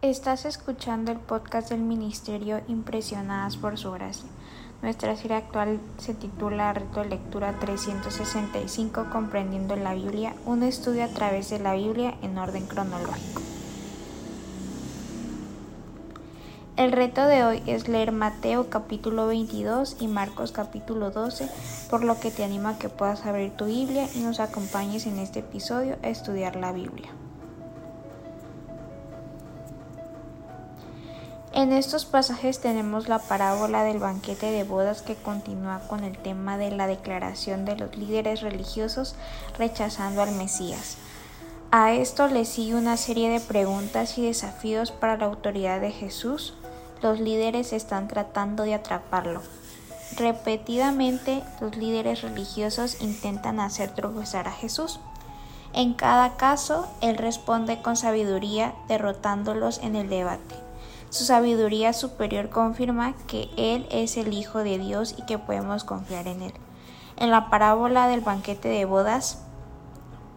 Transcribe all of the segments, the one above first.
Estás escuchando el podcast del Ministerio Impresionadas por Su Gracia. Nuestra serie actual se titula Reto de Lectura 365 Comprendiendo la Biblia, un estudio a través de la Biblia en orden cronológico. El reto de hoy es leer Mateo capítulo 22 y Marcos capítulo 12, por lo que te animo a que puedas abrir tu Biblia y nos acompañes en este episodio a estudiar la Biblia. En estos pasajes tenemos la parábola del banquete de bodas que continúa con el tema de la declaración de los líderes religiosos rechazando al Mesías. A esto le sigue una serie de preguntas y desafíos para la autoridad de Jesús. Los líderes están tratando de atraparlo. Repetidamente los líderes religiosos intentan hacer tropezar a Jesús. En cada caso, Él responde con sabiduría, derrotándolos en el debate. Su sabiduría superior confirma que Él es el Hijo de Dios y que podemos confiar en Él. En la parábola del banquete de bodas,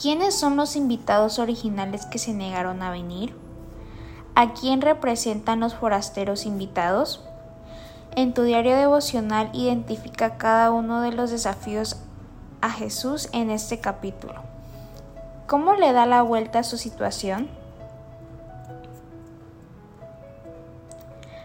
¿quiénes son los invitados originales que se negaron a venir? ¿A quién representan los forasteros invitados? En tu diario devocional identifica cada uno de los desafíos a Jesús en este capítulo. ¿Cómo le da la vuelta a su situación?